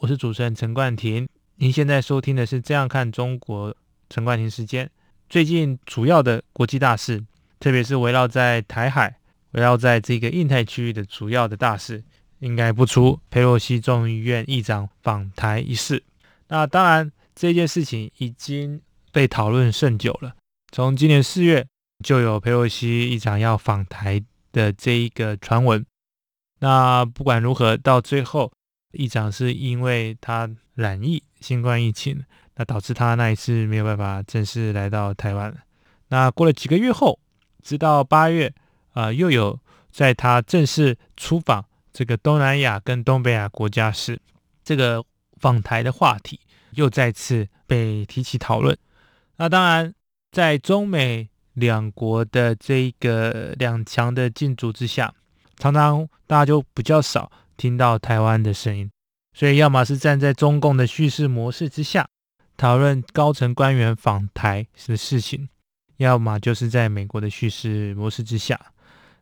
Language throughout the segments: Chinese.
我是主持人陈冠廷。您现在收听的是《这样看中国》，陈冠廷时间。最近主要的国际大事，特别是围绕在台海、围绕在这个印太区域的主要的大事，应该不出佩洛西众议院议长访台一事。那当然，这件事情已经被讨论甚久了。从今年四月就有佩洛西议长要访台的这一个传闻。那不管如何，到最后，议长是因为他染疫新冠疫情，那导致他那一次没有办法正式来到台湾。那过了几个月后，直到八月，啊、又有在他正式出访这个东南亚跟东北亚国家时，这个访台的话题又再次被提起讨论。那当然，在中美两国的这个两强的竞逐之下。常常大家就比较少听到台湾的声音，所以要么是站在中共的叙事模式之下讨论高层官员访台的事情，要么就是在美国的叙事模式之下。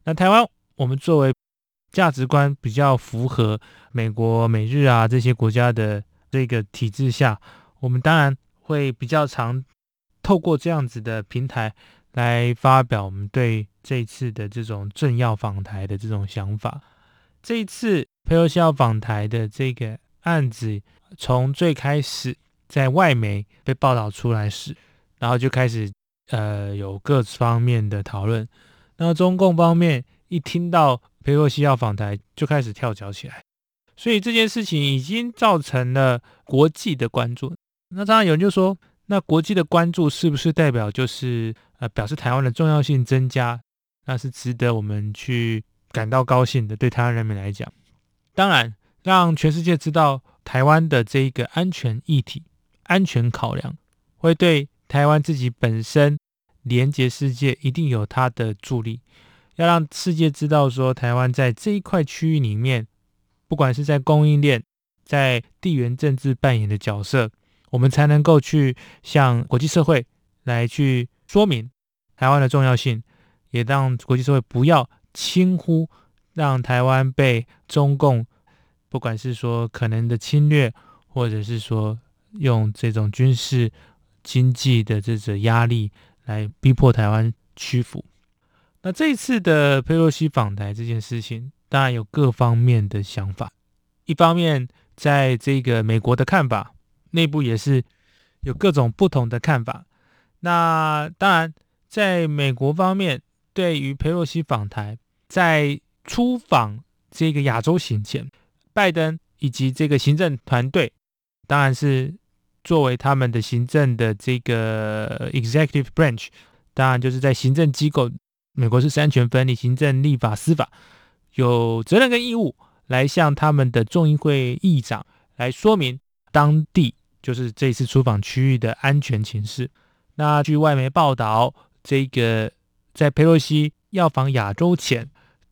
那台湾，我们作为价值观比较符合美国、美日啊这些国家的这个体制下，我们当然会比较常透过这样子的平台来发表我们对。这次的这种政要访台的这种想法，这一次佩洛西要访台的这个案子，从最开始在外媒被报道出来时，然后就开始呃有各方面的讨论。那中共方面一听到佩洛西要访台，就开始跳脚起来，所以这件事情已经造成了国际的关注。那当然有人就说，那国际的关注是不是代表就是呃表示台湾的重要性增加？那是值得我们去感到高兴的，对台湾人民来讲，当然让全世界知道台湾的这一个安全议题、安全考量，会对台湾自己本身连接世界一定有它的助力。要让世界知道说，台湾在这一块区域里面，不管是在供应链、在地缘政治扮演的角色，我们才能够去向国际社会来去说明台湾的重要性。也让国际社会不要轻忽，让台湾被中共，不管是说可能的侵略，或者是说用这种军事、经济的这种压力来逼迫台湾屈服。那这一次的佩洛西访台这件事情，当然有各方面的想法。一方面，在这个美国的看法，内部也是有各种不同的看法。那当然，在美国方面。对于佩洛西访台，在出访这个亚洲行前，拜登以及这个行政团队，当然是作为他们的行政的这个 executive branch，当然就是在行政机构，美国是三权分立，行政、立法、司法，有责任跟义务来向他们的众议会议长来说明当地就是这次出访区域的安全情势。那据外媒报道，这个。在佩洛西要访亚洲前，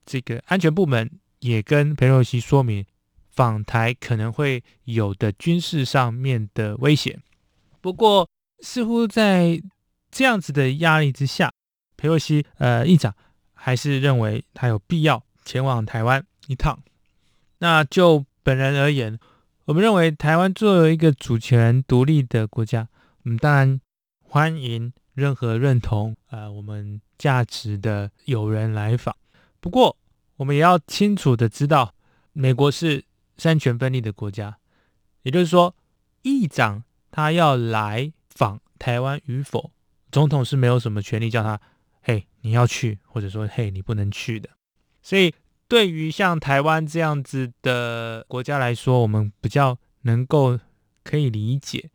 这个安全部门也跟裴洛西说明访台可能会有的军事上面的威胁。不过，似乎在这样子的压力之下，裴洛西呃议长还是认为他有必要前往台湾一趟。那就本人而言，我们认为台湾作为一个主权独立的国家，我们当然欢迎任何认同呃我们。价值的友人来访，不过我们也要清楚的知道，美国是三权分立的国家，也就是说，议长他要来访台湾与否，总统是没有什么权利叫他，嘿，你要去，或者说，嘿，你不能去的。所以，对于像台湾这样子的国家来说，我们比较能够可以理解，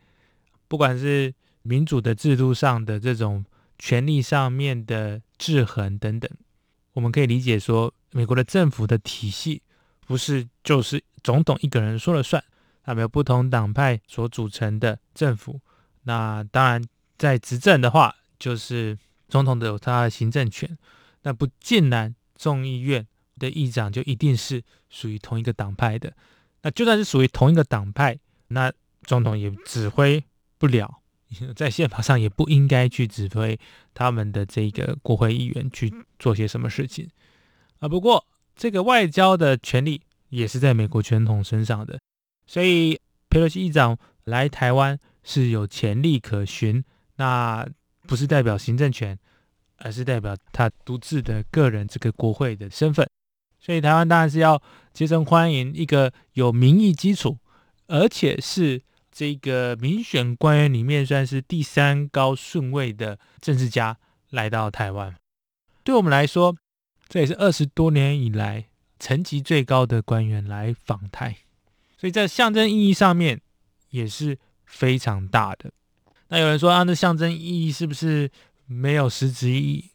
不管是民主的制度上的这种。权力上面的制衡等等，我们可以理解说，美国的政府的体系不是就是总统一个人说了算，那么由不同党派所组成的政府。那当然，在执政的话，就是总统的有他的行政权。那不尽然，众议院的议长就一定是属于同一个党派的。那就算是属于同一个党派，那总统也指挥不了，在宪法上也不应该去指挥他们的这个国会议员去做些什么事情啊。不过，这个外交的权力也是在美国总统身上的，所以佩洛西议长来台湾。是有潜力可循，那不是代表行政权，而是代表他独自的个人这个国会的身份。所以台湾当然是要竭诚欢迎一个有民意基础，而且是这个民选官员里面算是第三高顺位的政治家来到台湾。对我们来说，这也是二十多年以来层级最高的官员来访台，所以在象征意义上面也是。非常大的。那有人说啊，那象征意义是不是没有实质意义？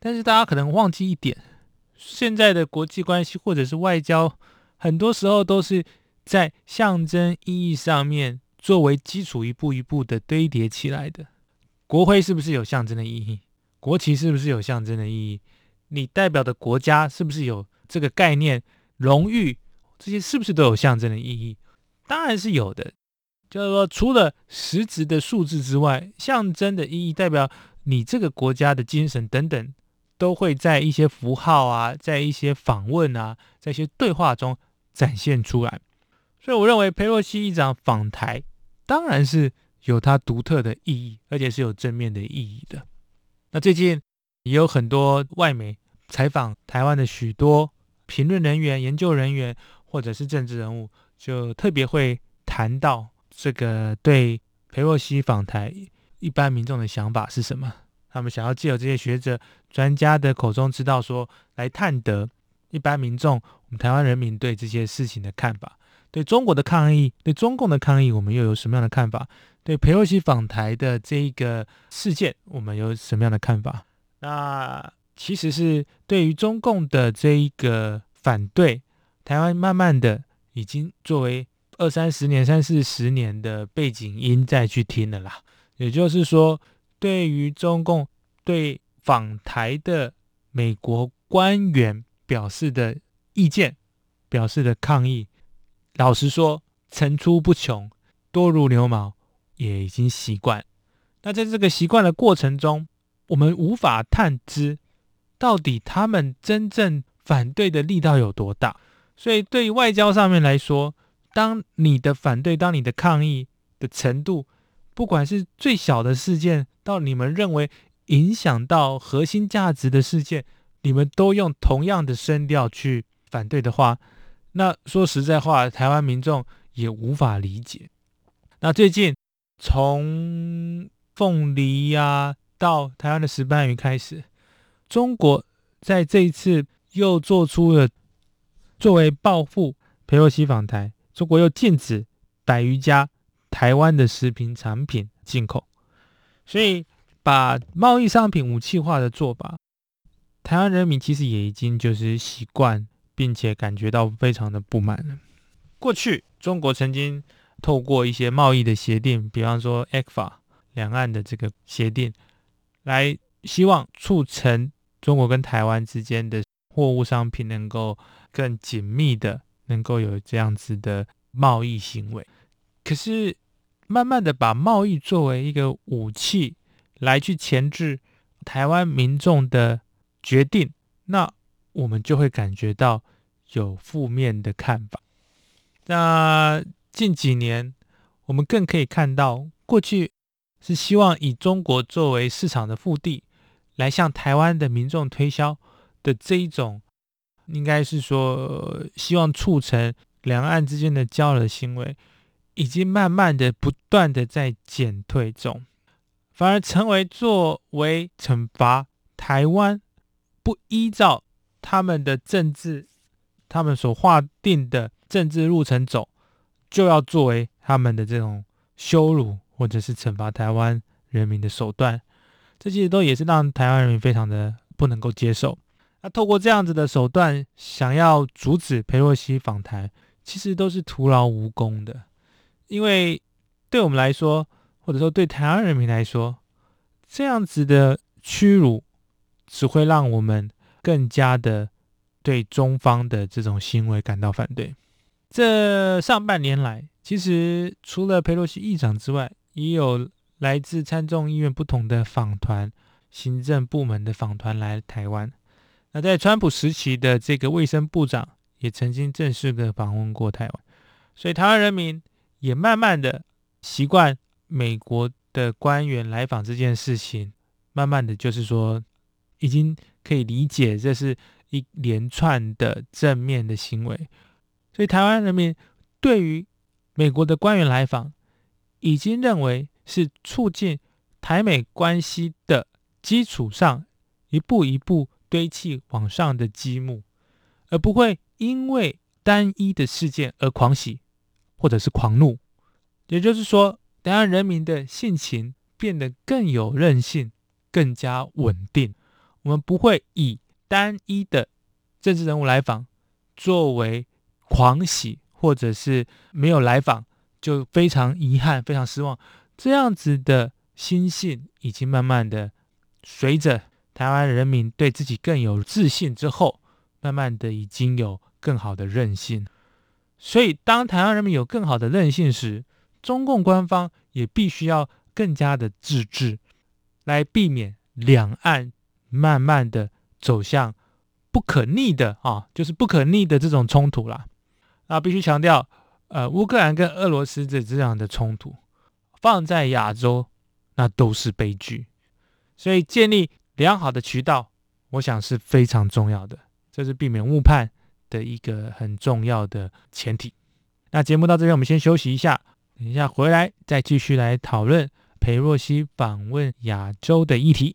但是大家可能忘记一点，现在的国际关系或者是外交，很多时候都是在象征意义上面作为基础，一步一步的堆叠起来的。国徽是不是有象征的意义？国旗是不是有象征的意义？你代表的国家是不是有这个概念？荣誉这些是不是都有象征的意义？当然是有的。就是说，除了实质的数字之外，象征的意义代表你这个国家的精神等等，都会在一些符号啊，在一些访问啊，在一些对话中展现出来。所以，我认为佩洛西议长访台当然是有它独特的意义，而且是有正面的意义的。那最近也有很多外媒采访台湾的许多评论人员、研究人员或者是政治人物，就特别会谈到。这个对裴洛西访台，一般民众的想法是什么？他们想要借由这些学者、专家的口中知道说，来探得一般民众、我们台湾人民对这些事情的看法。对中国的抗议，对中共的抗议，我们又有什么样的看法？对佩洛西访台的这一个事件，我们有什么样的看法？那其实是对于中共的这一个反对，台湾慢慢的已经作为。二三十年、三四十年的背景音再去听了啦。也就是说，对于中共对访台的美国官员表示的意见、表示的抗议，老实说层出不穷，多如牛毛，也已经习惯。那在这个习惯的过程中，我们无法探知到底他们真正反对的力道有多大。所以，对于外交上面来说，当你的反对，当你的抗议的程度，不管是最小的事件，到你们认为影响到核心价值的事件，你们都用同样的声调去反对的话，那说实在话，台湾民众也无法理解。那最近从凤梨呀、到台湾的石斑鱼开始，中国在这一次又做出了作为报复裴洛西访台。中国又禁止百余家台湾的食品产品进口，所以把贸易商品武器化的做法，台湾人民其实也已经就是习惯，并且感觉到非常的不满。过去中国曾经透过一些贸易的协定，比方说 ECFA 两岸的这个协定，来希望促成中国跟台湾之间的货物商品能够更紧密的。能够有这样子的贸易行为，可是慢慢的把贸易作为一个武器来去钳制台湾民众的决定，那我们就会感觉到有负面的看法。那近几年，我们更可以看到，过去是希望以中国作为市场的腹地，来向台湾的民众推销的这一种。应该是说，希望促成两岸之间的交流行为，已经慢慢的、不断的在减退中，反而成为作为惩罚台湾不依照他们的政治、他们所划定的政治路程走，就要作为他们的这种羞辱或者是惩罚台湾人民的手段，这些都也是让台湾人民非常的不能够接受。那透过这样子的手段，想要阻止裴洛西访台，其实都是徒劳无功的。因为对我们来说，或者说对台湾人民来说，这样子的屈辱只会让我们更加的对中方的这种行为感到反对。这上半年来，其实除了佩洛西议长之外，也有来自参众议院不同的访团、行政部门的访团来台湾。那在川普时期的这个卫生部长也曾经正式的访问过台湾，所以台湾人民也慢慢的习惯美国的官员来访这件事情，慢慢的就是说，已经可以理解这是一连串的正面的行为，所以台湾人民对于美国的官员来访，已经认为是促进台美关系的基础上一步一步堆砌往上的积木，而不会因为单一的事件而狂喜或者是狂怒。也就是说，台湾人民的性情变得更有韧性，更加稳定。我们不会以单一的政治人物来访作为狂喜，或者是没有来访就非常遗憾、非常失望。这样子的心性已经慢慢的随着台湾人民对自己更有自信之后，慢慢的已经有更好的韧性。所以，当台湾人民有更好的韧性时，中共官方也必须要更加的自制，来避免两岸慢慢的走向不可逆的啊，就是不可逆的这种冲突啦。那必须强调，呃，乌克兰跟俄罗斯这这样的冲突放在亚洲，那都是悲剧。所以建立良好的渠道，我想是非常重要的，这是避免误判的一个很重要的前提。那节目到这边，我们先休息一下。等一下回来再继续来讨论裴若曦访问亚洲的议题。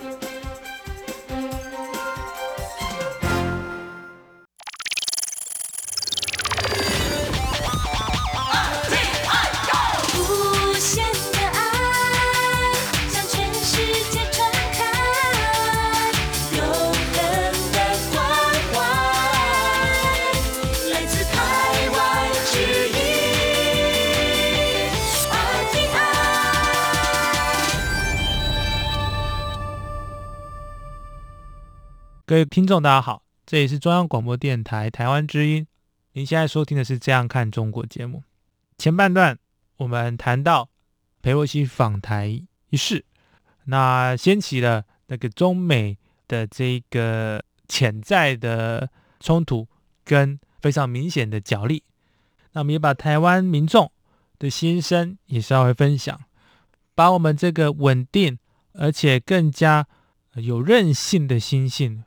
各位听众，大家好，这里是中央广播电台台湾之音。您现在收听的是《这样看中国》节目。前半段我们谈到裴洛西访台一事，那掀起了那个中美的这个潜在的冲突跟非常明显的角力。那我们也把台湾民众的心声也稍微分享，把我们这个稳定而且更加有韧性的心性。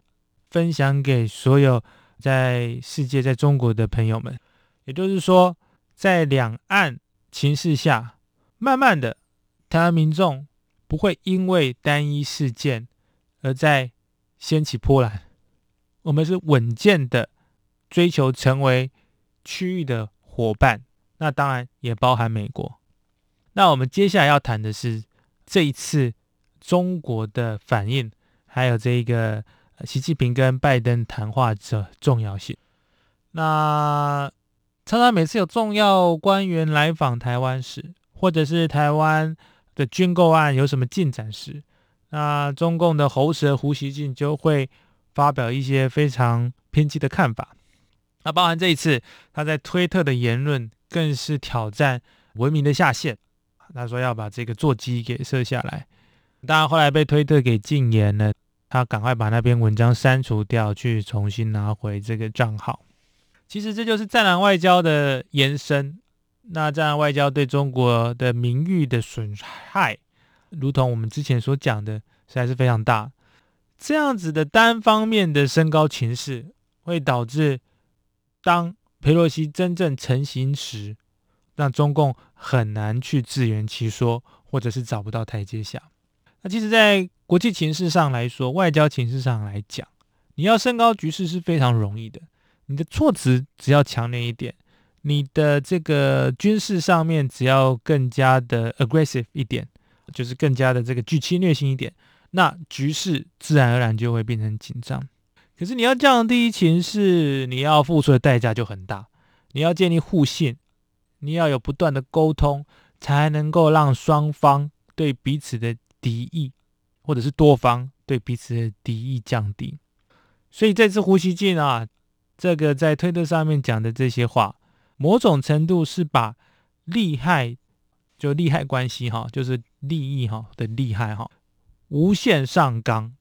分享给所有在世界、在中国的朋友们，也就是说，在两岸情势下，慢慢的，台湾民众不会因为单一事件而再掀起波澜。我们是稳健的追求成为区域的伙伴，那当然也包含美国。那我们接下来要谈的是这一次中国的反应，还有这一个。习近平跟拜登谈话的重要性。那常常每次有重要官员来访台湾时，或者是台湾的军购案有什么进展时，那中共的喉舌胡锡进就会发表一些非常偏激的看法。那包含这一次他在推特的言论，更是挑战文明的下限。他说要把这个座机给射下来，当然后来被推特给禁言了，他赶快把那篇文章删除掉，去重新拿回这个账号。其实这就是战狼外交的延伸。那战狼外交对中国的名誉的损害，如同我们之前所讲的，实在是非常大。这样子的单方面的升高情势，会导致当佩洛西真正成型时，让中共很难去自圆其说，或者是找不到台阶下。那其实，在国际情势上来说，外交情势上来讲，你要升高局势是非常容易的。你的措辞只要强烈一点，你的这个军事上面只要更加的 aggressive 一点，就是更加的这个具侵略性一点，那局势自然而然就会变成紧张。可是你要降低情势，你要付出的代价就很大。你要建立互信，你要有不断的沟通，才能够让双方对彼此的敌意，或者是多方对彼此的敌意降低。所以这次胡锡进啊。这个在推特上面讲的这些话，某种程度是把利害，就利害关系哈，就是利益哈的利害哈，无限上纲，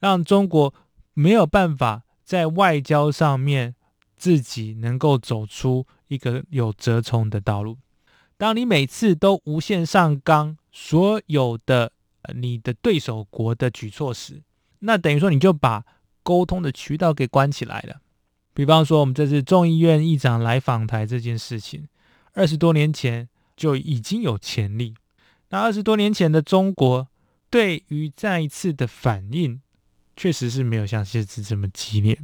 让中国没有办法在外交上面自己能够走出一个有折冲的道路。当你每次都无限上纲所有的你的对手国的举措时，那等于说你就把沟通的渠道给关起来了。比方说，我们这次众议院议长来访台这件事情，二十多年前就已经有潜力。那二十多年前的中国对于再一次的反应，确实是没有像这次这么激烈。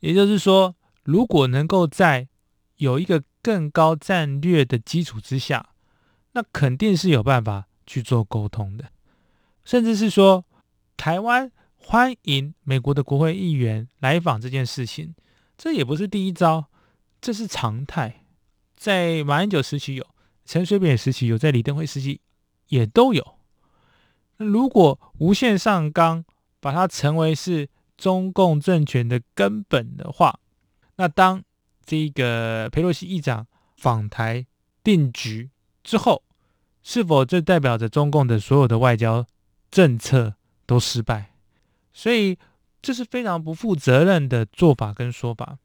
也就是说，如果能够在有一个更高战略的基础之下，那肯定是有办法去做沟通的，甚至是说，台湾欢迎美国的国会议员来访这件事情。这也不是第一招，这是常态。在马英九时期有，陈水扁时期有，在李登辉时期也都有。如果无限上纲，把它成为是中共政权的根本的话，那当这个佩洛西议长访台定局之后，是否这代表着中共的所有的外交政策都失败？所以。这是非常不负责任的做法跟说法，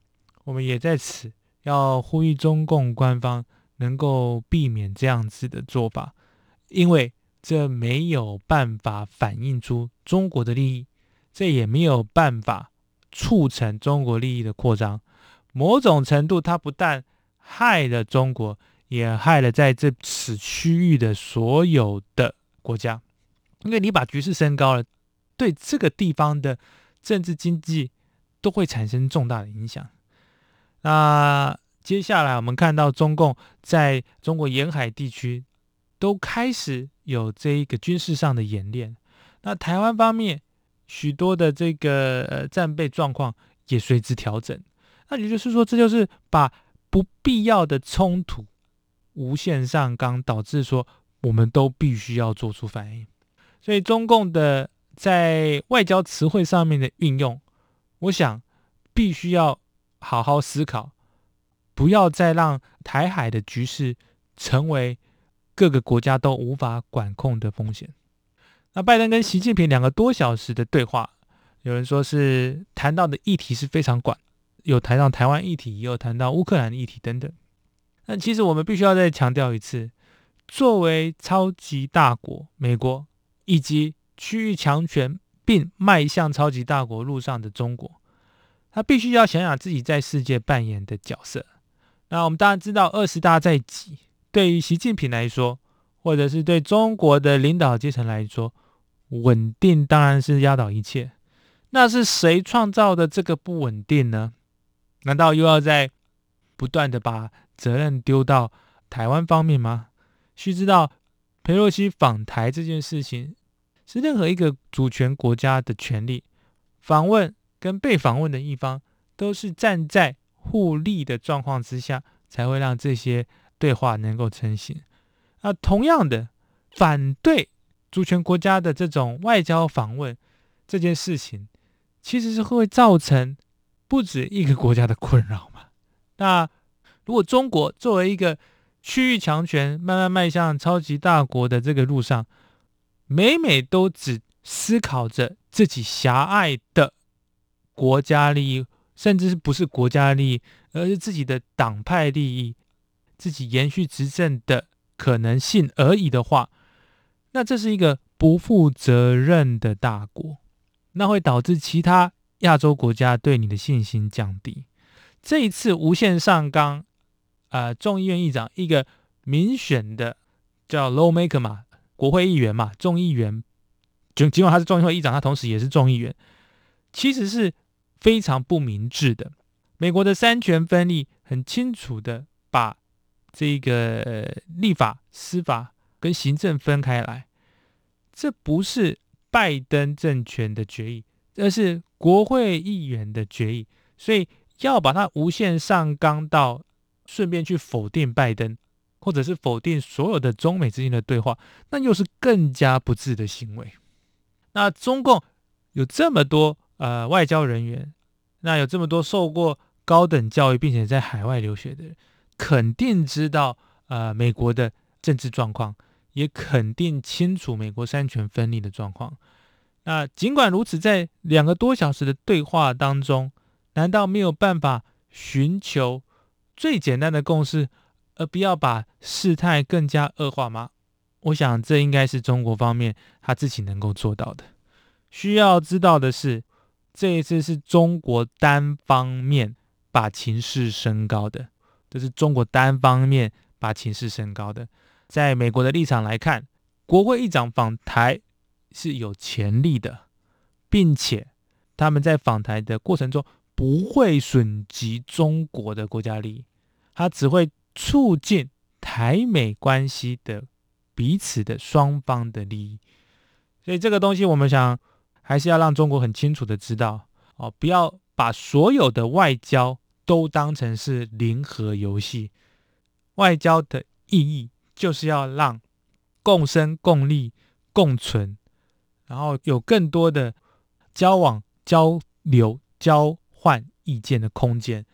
我们也在此要呼吁中共官方能够避免这样子的做法，因为这没有办法反映出中国的利益，这也没有办法促成中国利益的扩张。某种程度，它不但害了中国，也害了在这此区域的所有的国家，因为你把局势升高了，对这个地方的。政治经济都会产生重大的影响。那接下来我们看到中共在中国沿海地区都开始有这一个军事上的演练。那台湾方面许多的这个呃战备状况也随之调整。那也就是说，这就是把不必要的冲突无限上纲，导致说我们都必须要做出反应。所以中共的。在外交词汇上面的运用，我想必须要好好思考，不要再让台海的局势成为各个国家都无法管控的风险。那拜登跟习近平两个多小时的对话，有人说是谈到的议题是非常广，有谈到台湾议题，也有谈到乌克兰议题等等。那其实我们必须要再强调一次，作为超级大国，美国以及区域强权并迈向超级大国路上的中国，他必须要想想自己在世界扮演的角色。那我们当然知道，二十大在即，对于习近平来说，或者是对中国的领导阶层来说，稳定当然是压倒一切。那是谁创造的这个不稳定呢？难道又要在不断的把责任丢到台湾方面吗？须知道，裴洛西访台这件事情。是任何一个主权国家的权利，访问跟被访问的一方都是站在互利的状况之下，才会让这些对话能够成型。啊，同样的，反对主权国家的这种外交访问这件事情，其实是会造成不止一个国家的困扰嘛。那如果中国作为一个区域强权，慢慢迈向超级大国的这个路上，每每都只思考着自己狭隘的国家利益，甚至是不是国家利益，而是自己的党派利益，自己延续执政的可能性而已的话，那这是一个不负责任的大国，那会导致其他亚洲国家对你的信心降低。这一次无限上纲，呃，众议院议长一个民选的叫 lawmaker 嘛，国会议员嘛，众议员，就尽管他是众议会议长，他同时也是众议员，其实是非常不明智的。美国的三权分立很清楚的把这个、呃、立法、司法跟行政分开来，这不是拜登政权的决议，而是国会议员的决议，所以。要把它无限上纲到，顺便去否定拜登，或者是否定所有的中美之间的对话，那又是更加不智的行为。那中共有这么多呃外交人员，那有这么多受过高等教育并且在海外留学的人，肯定知道呃美国的政治状况，也肯定清楚美国三权分立的状况。那尽管如此，在两个多小时的对话当中，难道没有办法寻求最简单的共识，而不要把事态更加恶化吗？我想这应该是中国方面他自己能够做到的。需要知道的是，这一次是中国单方面把情势升高的，这是中国单方面把情势升高的。在美国的立场来看，国会议长访台是有潜力的，并且他们在访台的过程中。不会损及中国的国家利益，它只会促进台美关系的彼此的双方的利益。所以这个东西，我们想还是要让中国很清楚的知道哦，不要把所有的外交都当成是零和游戏。外交的意义就是要让共生、共利、共存，然后有更多的交往、交流、交。换意见的空间，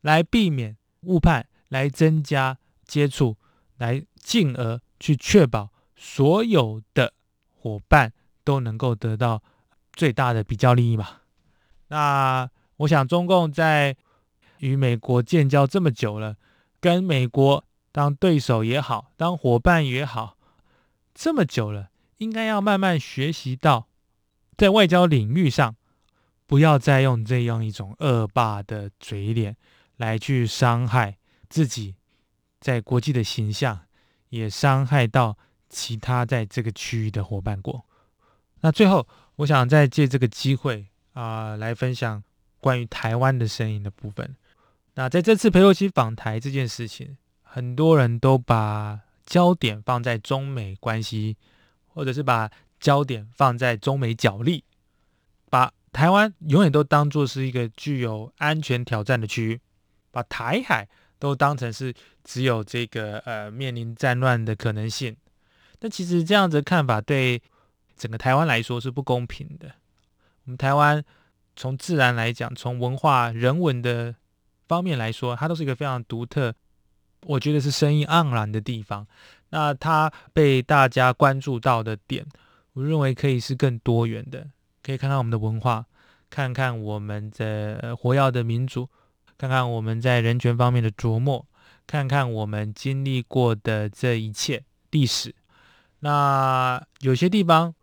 来避免误判，来增加接触，来进而去确保所有的伙伴都能够得到最大的比较利益嘛。那我想，中共在与美国建交这么久了，跟美国当对手也好，当伙伴也好，这么久了，应该要慢慢学习到在外交领域上。不要再用这样一种恶霸的嘴脸来去伤害自己在国际的形象，也伤害到其他在这个区域的伙伴国。那最后，我想再借这个机会啊、来分享关于台湾的声音的部分。那在这次裴洛西访台这件事情，很多人都把焦点放在中美关系，或者是把焦点放在中美角力，台湾永远都当作是一个具有安全挑战的区域，把台海都当成是只有这个呃面临战乱的可能性。但其实这样子的看法对整个台湾来说是不公平的。我们台湾从自然来讲，从文化人文的方面来说，它都是一个非常独特，我觉得是生意盎然的地方。那它被大家关注到的点，我认为可以是更多元的。可以看看我们的文化，看看我们的活跃的民族，看看我们在人权方面的琢磨，看看我们经历过的这一切历史。那有些地方，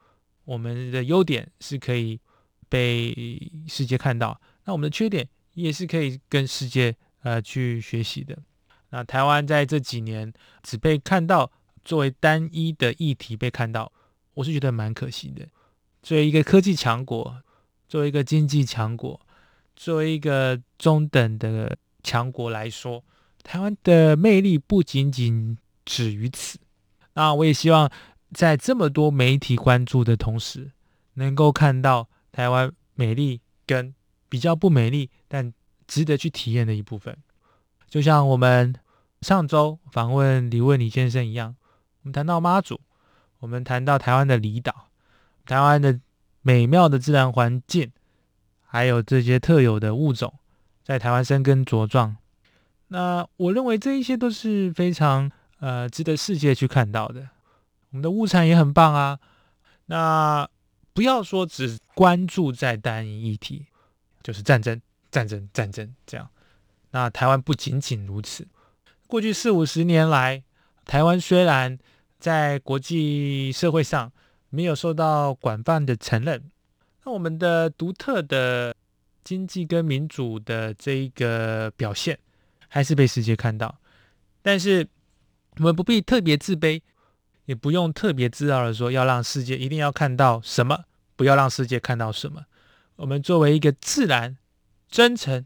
我们的优点是可以被世界看到，那我们的缺点也是可以跟世界呃去学习的。那台湾在这几年只被看到作为单一的议题被看到，我是觉得蛮可惜的。作为一个科技强国，作为一个经济强国，作为一个中等的强国来说，台湾的魅力不仅仅止于此。那我也希望在这么多媒体关注的同时，能够看到台湾美丽跟比较不美丽但值得去体验的一部分。就像我们上周访问李问李先生一样，我们谈到妈祖，我们谈到台湾的离岛，台湾的美妙的自然环境，还有这些特有的物种在台湾生根茁壮。那我认为这一些都是非常呃值得世界去看到的。我们的物产也很棒啊。那不要说只关注在单一议题，就是战争、战争、战争这样。那台湾不仅仅如此。过去四五十年来，台湾虽然在国际社会上没有受到广泛的承认，那我们的独特的经济跟民主的这一个表现，还是被世界看到。但是我们不必特别自卑，也不用特别自傲的说要让世界一定要看到什么，不要让世界看到什么。我们作为一个自然、真诚、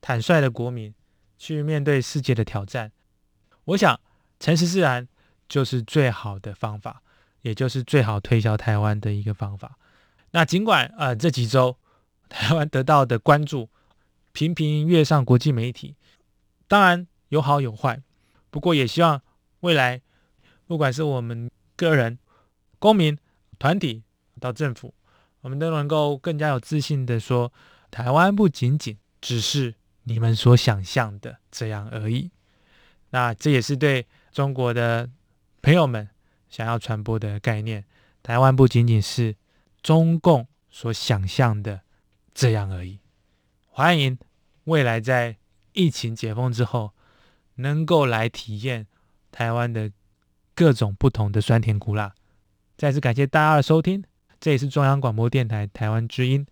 坦率的国民，去面对世界的挑战。我想，诚实自然就是最好的方法，也就是最好推销台湾的一个方法。那尽管呃这几周台湾得到的关注频频跃上国际媒体，当然有好有坏，不过也希望未来不管是我们个人、公民、团体到政府，我们都能够更加有自信的说，台湾不仅仅只是你们所想象的这样而已。那这也是对中国的朋友们想要传播的概念。台湾不仅仅是中共所想象的这样而已。欢迎未来在疫情解封之后，能够来体验台湾的各种不同的酸甜苦辣。再次感谢大家的收听，这里是中央广播电台台湾之音。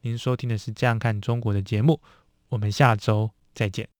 您收听的是《这样看中国》的节目，我们下周再见。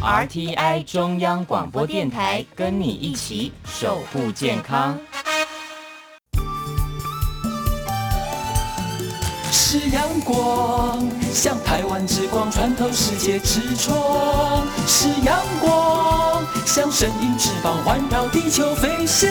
RTI 中央广播电台，跟你一起守护健康。是阳光，像台湾之光穿透世界之窗；是阳光，像神鹰翅膀环绕地球飞翔。